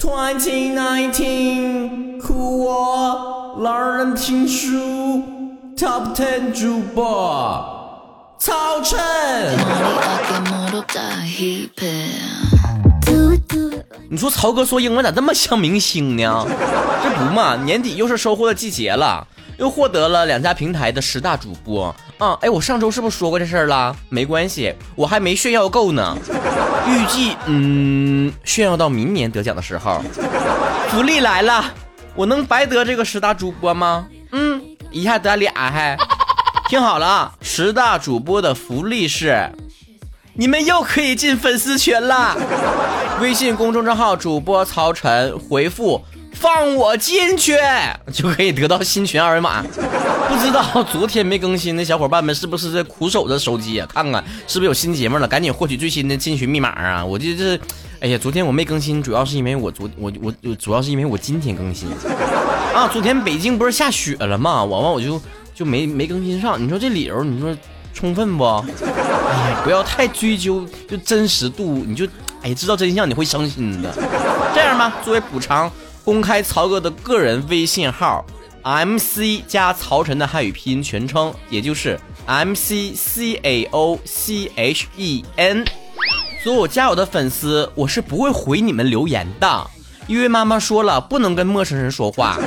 Twenty nineteen，酷我浪人听书，Top Ten 主播曹晨。你说曹哥说英文咋这么像明星呢？这不嘛，年底又是收获的季节了，又获得了两家平台的十大主播啊！哎，我上周是不是说过这事儿了？没关系，我还没炫耀够呢。预计嗯，炫耀到明年得奖的时候，福利来了，我能白得这个十大主播吗？嗯，一下得俩还，听好了啊，十大主播的福利是，你们又可以进粉丝群了。微信公众账号主播曹晨回复。放我进去就可以得到新群二维码。不知道昨天没更新的小伙伴们是不是在苦守着手机啊？看看是不是有新节目了，赶紧获取最新的进群密码啊！我这这，哎呀，昨天我没更新，主要是因为我昨我我主要是因为我今天更新啊。昨天北京不是下雪了吗？完完我就就没没更新上。你说这理由，你说充分不？哎呀，不要太追究就真实度，你就哎知道真相你会伤心的。这样吧，作为补偿。公开曹哥的个人微信号，M C 加曹晨的汉语拼音全称，也就是 M C C A O C H E N。所有加我的粉丝，我是不会回你们留言的，因为妈妈说了，不能跟陌生人说话，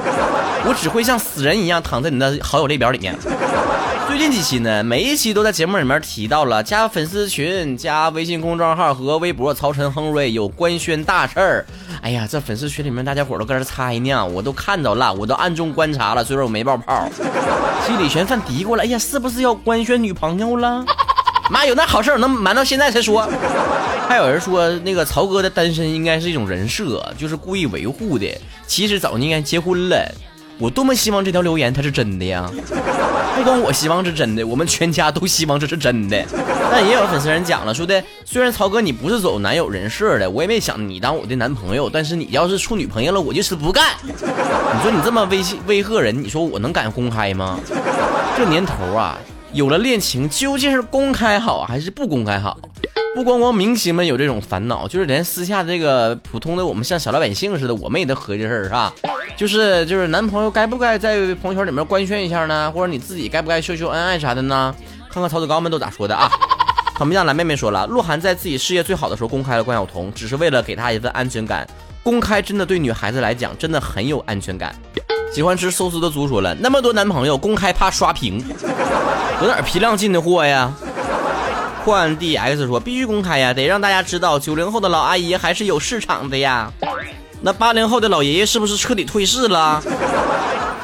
我只会像死人一样躺在你的好友列表里面。最近几期呢，每一期都在节目里面提到了加粉丝群、加微信公众号和微博曹晨亨瑞有官宣大事儿。哎呀，这粉丝群里面大家伙都搁这猜呢，我都看到了，我都暗中观察了，虽然我没爆泡，心里全犯嘀咕了。哎呀，是不是要官宣女朋友了？妈，有那好事能瞒到现在才说？还有人说那个曹哥的单身应该是一种人设，就是故意维护的，其实早就应该结婚了。我多么希望这条留言它是真的呀！不光我希望是真的，我们全家都希望这是真的。但也有粉丝人讲了，说的虽然曹哥你不是走男友人设的，我也没想你当我的男朋友，但是你要是处女朋友了，我就是不干。你说你这么威威吓人，你说我能敢公开吗？这年头啊，有了恋情究竟是公开好还是不公开好？不光光明星们有这种烦恼，就是连私下这个普通的我们像小老百姓似的，我们也得合计事儿，是吧？就是就是男朋友该不该在朋友圈里面官宣一下呢？或者你自己该不该秀秀恩爱啥的呢？看看曹子高们都咋说的啊？他们家蓝妹妹说了，鹿晗在自己事业最好的时候公开了关晓彤，只是为了给她一份安全感。公开真的对女孩子来讲真的很有安全感。喜欢吃寿司的猪说了，那么多男朋友公开怕刷屏，有哪批量进的货呀。换 D X 说必须公开呀，得让大家知道九零后的老阿姨还是有市场的呀。那八零后的老爷爷是不是彻底退市了？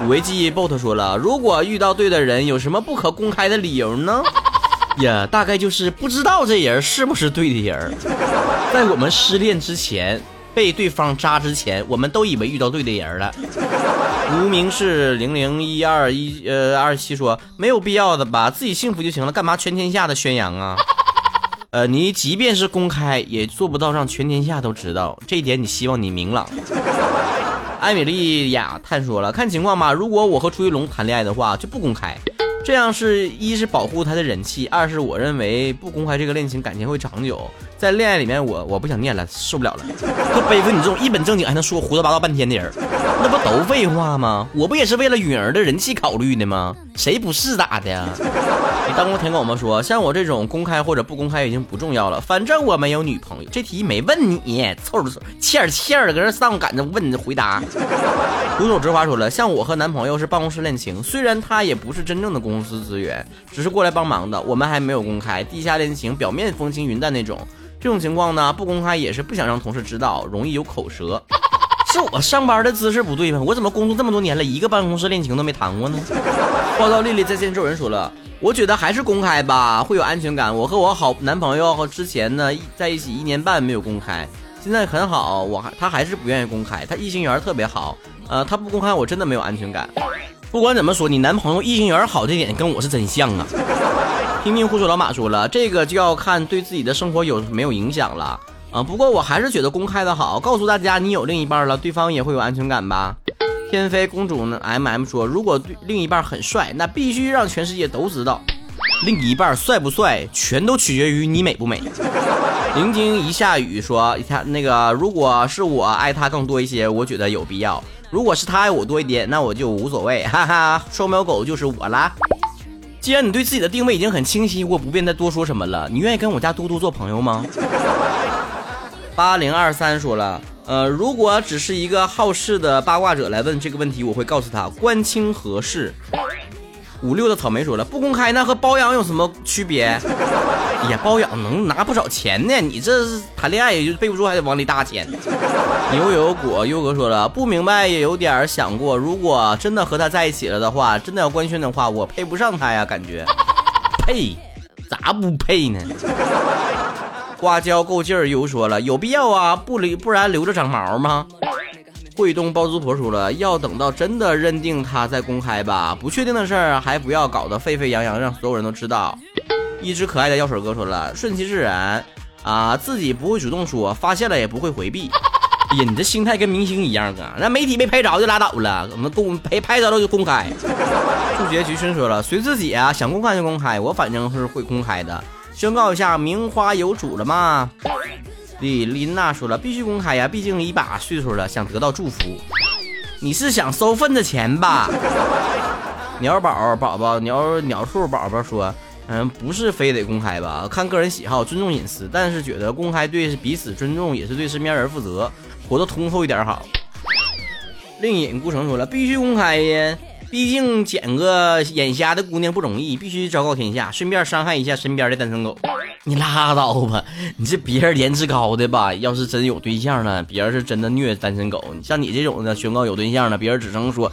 五维记忆 bot 说了，如果遇到对的人，有什么不可公开的理由呢？呀，大概就是不知道这人是不是对的人。在我们失恋之前，被对方扎之前，我们都以为遇到对的人了。无名氏零零一二一呃二七说没有必要的吧，自己幸福就行了，干嘛全天下的宣扬啊？呃，你即便是公开，也做不到让全天下都知道这一点。你希望你明朗。艾米丽亚探说了，看情况吧。如果我和朱一龙谈恋爱的话，就不公开。这样是一是保护他的人气，二是我认为不公开这个恋情感情会长久。在恋爱里面，我我不想念了，受不了了。就背负你这种一本正经还能说胡说八道半天的人，那不都废话吗？我不也是为了允儿的人气考虑的吗？谁不是咋的呀？你当过舔狗吗？说像我这种公开或者不公开已经不重要了，反正我没有女朋友。这题没问你，凑着欠儿欠儿的搁这上赶着问回答。独手直花说了，像我和男朋友是办公室恋情，虽然他也不是真正的公司资源，只是过来帮忙的，我们还没有公开，地下恋情，表面风轻云淡那种。这种情况呢，不公开也是不想让同事知道，容易有口舌。是我上班的姿势不对吗？我怎么工作这么多年了，一个办公室恋情都没谈过呢？报道丽丽在线之后人说了，我觉得还是公开吧，会有安全感。我和我好男朋友和之前呢在一起一年半没有公开，现在很好，我还他还是不愿意公开，他异性缘特别好。呃，他不公开，我真的没有安全感。不管怎么说，你男朋友异性缘好这点跟我是真像啊。拼命胡说老马说了，这个就要看对自己的生活有没有影响了啊。不过我还是觉得公开的好，告诉大家你有另一半了，对方也会有安全感吧。天妃公主呢？M M 说，如果另一半很帅，那必须让全世界都知道。另一半帅不帅，全都取决于你美不美。灵晶一下雨说：“他那个，如果是我爱他更多一些，我觉得有必要；如果是他爱我多一点，那我就无所谓。”哈哈，双标狗就是我啦。既然你对自己的定位已经很清晰，我不便再多说什么了。你愿意跟我家嘟嘟做朋友吗？八零二三说了，呃，如果只是一个好事的八卦者来问这个问题，我会告诉他关清何事。五六的草莓说了，不公开那和包养有什么区别？呀，包养能拿不少钱呢，你这是谈恋爱也就备不住，还得往里搭钱。牛油果优哥说了，不明白也有点想过，如果真的和他在一起了的话，真的要官宣的话，我配不上他呀，感觉配咋不配呢？花椒够劲儿又说了，有必要啊，不留不然留着长毛吗？惠东包租婆说了，要等到真的认定他再公开吧，不确定的事儿还不要搞得沸沸扬扬，让所有人都知道。一只可爱的药水哥说了，顺其自然啊，自己不会主动说，发现了也不会回避。哎呀，你这心态跟明星一样啊，那媒体没拍着就拉倒了，我们公拍拍着了就公开。数学菊春说了，随自己啊，想公开就公开，我反正是会公开的。宣告一下，名花有主了吗？李琳娜说了，必须公开呀，毕竟一把岁数了，想得到祝福。你是想收份子钱吧？鸟宝宝宝，鸟鸟兔宝宝说，嗯，不是非得公开吧，看个人喜好，尊重隐私，但是觉得公开对彼此尊重，也是对身边人负责，活得通透一点好。另隐孤城说了，必须公开呀。毕竟捡个眼瞎的姑娘不容易，必须昭告天下，顺便伤害一下身边的单身狗。你拉倒吧，你这别人颜值高的吧？要是真有对象了，别人是真的虐单身狗。你像你这种的宣告有对象了，别人只能说，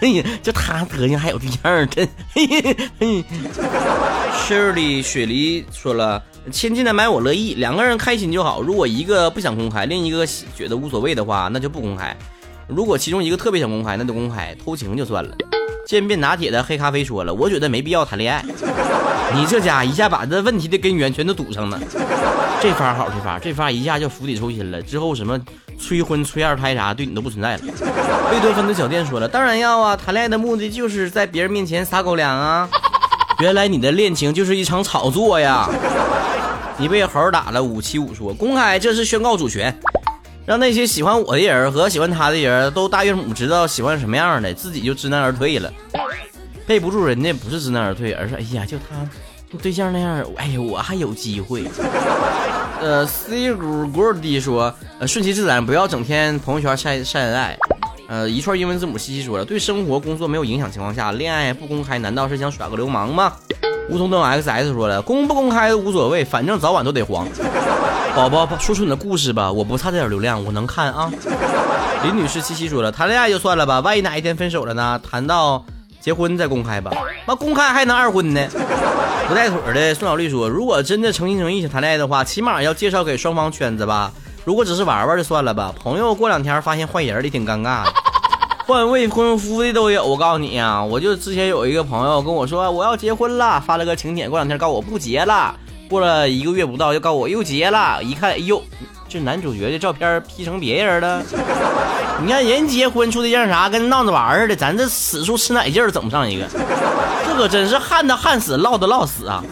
哎呀，就他德行还有对象，真。Shirley 雪梨说了，千金难买我乐意，两个人开心就好。如果一个不想公开，另一个觉得无所谓的话，那就不公开。如果其中一个特别想公开，那就公开，偷情就算了。渐变拿铁的黑咖啡说了，我觉得没必要谈恋爱。你这家一下把这问题的根源全都堵上了。这发好，这发这发一下就釜底抽薪了。之后什么催婚、催二胎啥，对你都不存在了。贝多芬的小店说了，当然要啊，谈恋爱的目的就是在别人面前撒狗粮啊。原来你的恋情就是一场炒作呀。你被猴打了五七五说，公开这是宣告主权。让那些喜欢我的人和喜欢他的人都大岳母知道喜欢什么样的，自己就知难而退了。备不住人家不是知难而退，而是哎呀，就他对象那样，哎呀，我还有机会。呃，C 谷谷弟说，呃，顺其自然，不要整天朋友圈晒晒恩爱。呃，一串英文字母西西说了，对生活工作没有影响情况下，恋爱不公开，难道是想耍个流氓吗？梧桐灯 XS 说了，公不公开无所谓，反正早晚都得黄。宝宝，说出你的故事吧，我不差这点流量，我能看啊。林女士七七说了，谈恋爱就算了吧，万一哪一天分手了呢？谈到结婚再公开吧，那公开还能二婚呢？不带腿的宋小丽说，如果真的诚心诚意想谈恋爱的话，起码要介绍给双方圈子吧。如果只是玩玩就算了吧，朋友过两天发现换人的挺尴尬的，换未婚夫的都有。我告诉你啊，我就之前有一个朋友跟我说我要结婚了，发了个请帖，过两天告诉我不结了。过了一个月不到，又告我又结了。一看，哎呦，这男主角的照片 P 成别人了。你看人结婚处对象啥，跟闹着玩似的。咱这使出吃奶劲儿整不上一个，这可真是旱的旱死，涝的涝死啊！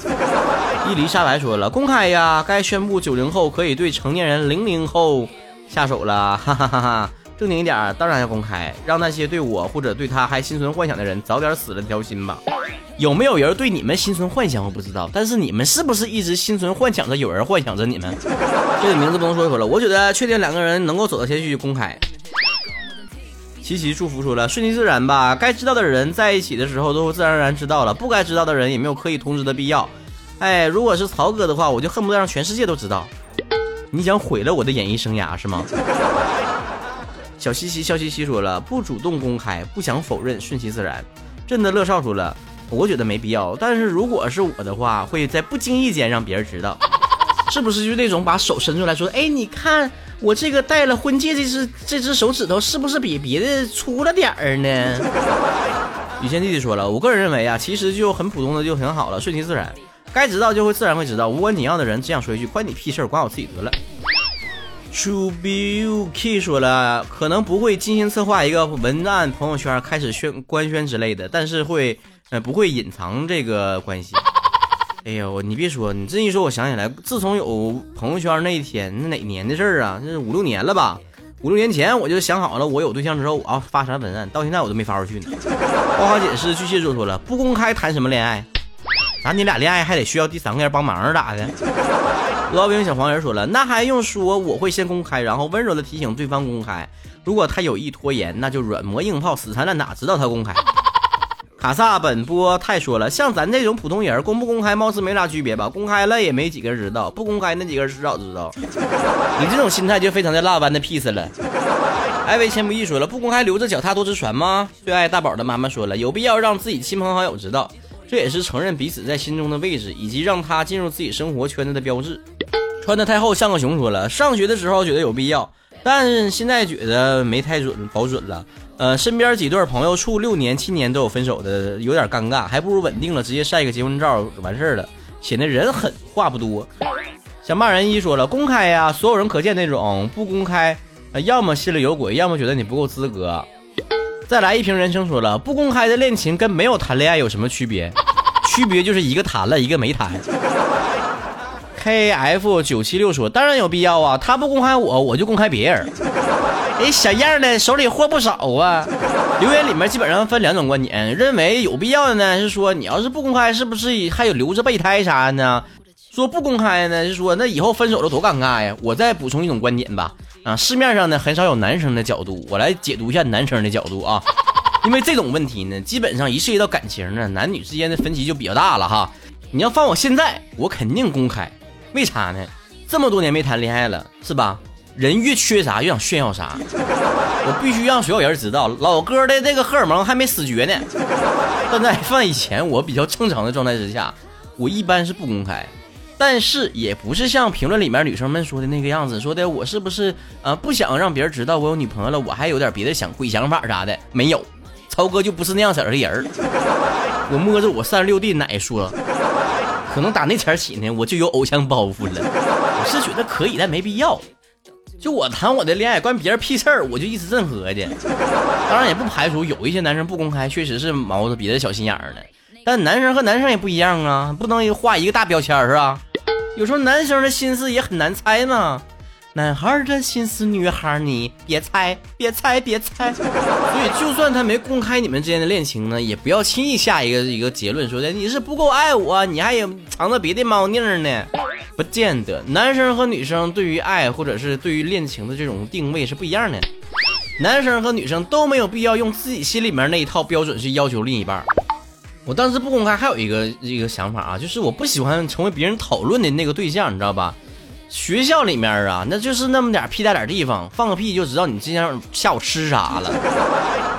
伊丽莎白说了，公开呀，该宣布九零后可以对成年人零零后下手了。哈哈哈哈！正经一点，当然要公开，让那些对我或者对他还心存幻想的人早点死了条心吧。有没有人对你们心存幻想？我不知道，但是你们是不是一直心存幻想着有人幻想着你们？这个名字不能说一说了。我觉得确定两个人能够走到下去，公开。琪琪祝福说了，顺其自然吧。该知道的人在一起的时候都自然而然知道了，不该知道的人也没有刻意通知的必要。哎，如果是曹哥的话，我就恨不得让全世界都知道。你想毁了我的演艺生涯是吗？小西西笑嘻嘻说了，不主动公开，不想否认，顺其自然。朕的乐少说了。我觉得没必要，但是如果是我的话，会在不经意间让别人知道，是不是就那种把手伸出来说，哎，你看我这个戴了婚戒，这只这只手指头是不是比别的粗了点儿呢？雨谦弟弟说了，我个人认为啊，其实就很普通的就很好了，顺其自然，该知道就会自然会知道。如果你要的人只想说一句，关你屁事儿，管我自己得了。To be you key 说了，可能不会精心策划一个文案朋友圈开始宣官宣之类的，但是会。呃，不会隐藏这个关系。哎呦，你别说，你这一说，我想起来，自从有朋友圈那一天，那哪年的事儿啊？这是五六年了吧？五六年前我就想好了，我有对象之后我要发啥文案，到现在我都没发出去呢。花花解释巨蟹座说了，不公开谈什么恋爱？咱你俩恋爱还得需要第三个人帮忙咋的？老兵小黄人说了，那还用说？我会先公开，然后温柔的提醒对方公开。如果他有意拖延，那就软磨硬泡，死缠烂打，直到他公开。卡萨本波太说了，像咱这种普通人，公不公开貌似没啥区别吧？公开了也没几个人知道，不公开那几个人迟早知道。你这种心态就非常的辣弯的 peace 了。艾维千不易说了，不公开留着脚踏多只船吗？最爱大宝的妈妈说了，有必要让自己亲朋好友知道，这也是承认彼此在心中的位置，以及让他进入自己生活圈子的标志。穿的太厚像个熊说了，上学的时候觉得有必要，但是现在觉得没太准保准了。呃，身边几对朋友处六年、七年都有分手的，有点尴尬，还不如稳定了，直接晒个结婚照完事儿了，显得人狠话不多。小骂人一说了，公开呀，所有人可见那种；不公开，要么心里有鬼，要么觉得你不够资格。再来一瓶人生说了，不公开的恋情跟没有谈恋爱有什么区别？区别就是一个谈了，一个没谈。K F 九七六说，当然有必要啊，他不公开我，我就公开别人。哎，小样的，手里货不少啊！留言里面基本上分两种观点，认为有必要的呢是说，你要是不公开，是不是还有留着备胎啥的呢？说不公开呢，是说那以后分手了多尴尬呀！我再补充一种观点吧，啊，市面上呢很少有男生的角度，我来解读一下男生的角度啊，因为这种问题呢，基本上一涉及到感情呢，男女之间的分歧就比较大了哈。你要放我现在，我肯定公开，为啥呢？这么多年没谈恋爱了，是吧？人越缺啥越想炫耀啥，我必须让所有人知道，老哥的这个荷尔蒙还没死绝呢。但在放以前我比较正常的状态之下，我一般是不公开，但是也不是像评论里面女生们说的那个样子，说的我是不是呃不想让别人知道我有女朋友了，我还有点别的想鬼想法啥的，没有，超哥就不是那样式的人我摸着我三十六弟奶说，可能打那前起呢，我就有偶像包袱了。我是觉得可以，但没必要。就我谈我的恋爱，关别人屁事儿，我就一时正合计。当然也不排除有一些男生不公开，确实是毛着别的小心眼儿的。但男生和男生也不一样啊，不能画一个大标签是吧？有时候男生的心思也很难猜嘛。男孩儿的心思，女孩儿你别猜，别猜，别猜。所以就算他没公开你们之间的恋情呢，也不要轻易下一个一个结论，说的你是不够爱我，你还有藏着别的猫腻呢。不见得，男生和女生对于爱或者是对于恋情的这种定位是不一样的。男生和女生都没有必要用自己心里面那一套标准去要求另一半。我当时不公开，还有一个一个想法啊，就是我不喜欢成为别人讨论的那个对象，你知道吧？学校里面啊，那就是那么点屁大点地方，放个屁就知道你今天下午吃啥了。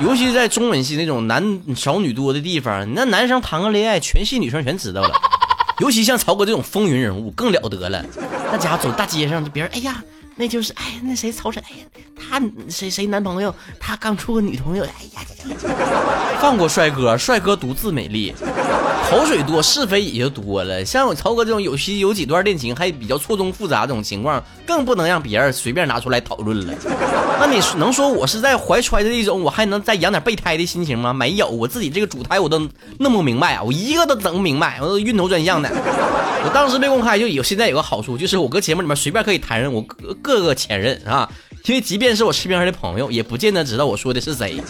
尤其在中文系那种男少女多的地方，那男生谈个恋爱，全系女生全知道了。尤其像曹哥这种风云人物更了得了，那家伙走大街上，就别人哎呀。那就是哎，那谁曹晨，哎呀，他谁谁男朋友，他刚处个女朋友，哎呀，放过帅哥，帅哥独自美丽，口水多，是非也就多了。像我曹哥这种有些有几段恋情还比较错综复杂这种情况，更不能让别人随便拿出来讨论了。那你能说我是在怀揣着一种我还能再养点备胎的心情吗？没有，我自己这个主胎我都弄不明白啊，我一个都整不明白，我都晕头转向的。我当时没公开，就有现在有个好处，就是我搁节目里面随便可以谈人，我各各个前任啊，因为即便是我身边的朋友，也不见得知道我说的是谁。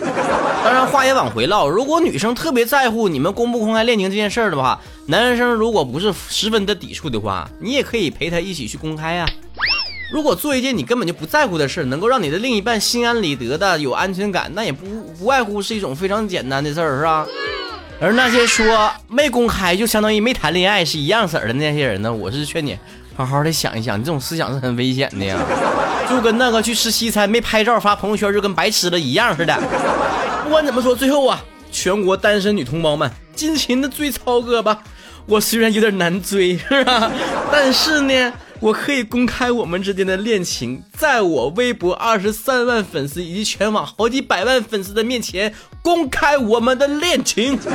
当然话也往回唠，如果女生特别在乎你们公不公开恋情这件事儿的话，男生如果不是十分的抵触的话，你也可以陪他一起去公开呀。如果做一件你根本就不在乎的事，能够让你的另一半心安理得的有安全感，那也不不外乎是一种非常简单的事儿，是吧？而那些说没公开就相当于没谈恋爱是一样色儿的那些人呢，我是劝你好好的想一想，你这种思想是很危险的呀，就跟那个去吃西餐没拍照发朋友圈就跟白吃了一样似的。不管怎么说，最后啊，全国单身女同胞们，尽情的追超哥吧。我虽然有点难追，是吧？但是呢。我可以公开我们之间的恋情，在我微博二十三万粉丝以及全网好几百万粉丝的面前公开我们的恋情。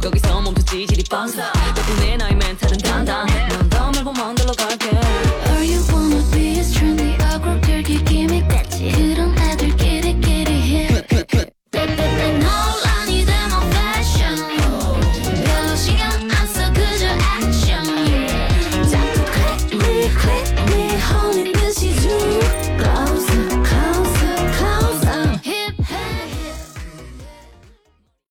거기서 멈추지 질이 뻔서 덕분에 나의 멘탈은 단단해. 넌 다음을 보면 들러 갈게. All you wanna be is trendy 아그럽 들기 기믹 같이. 그런 애들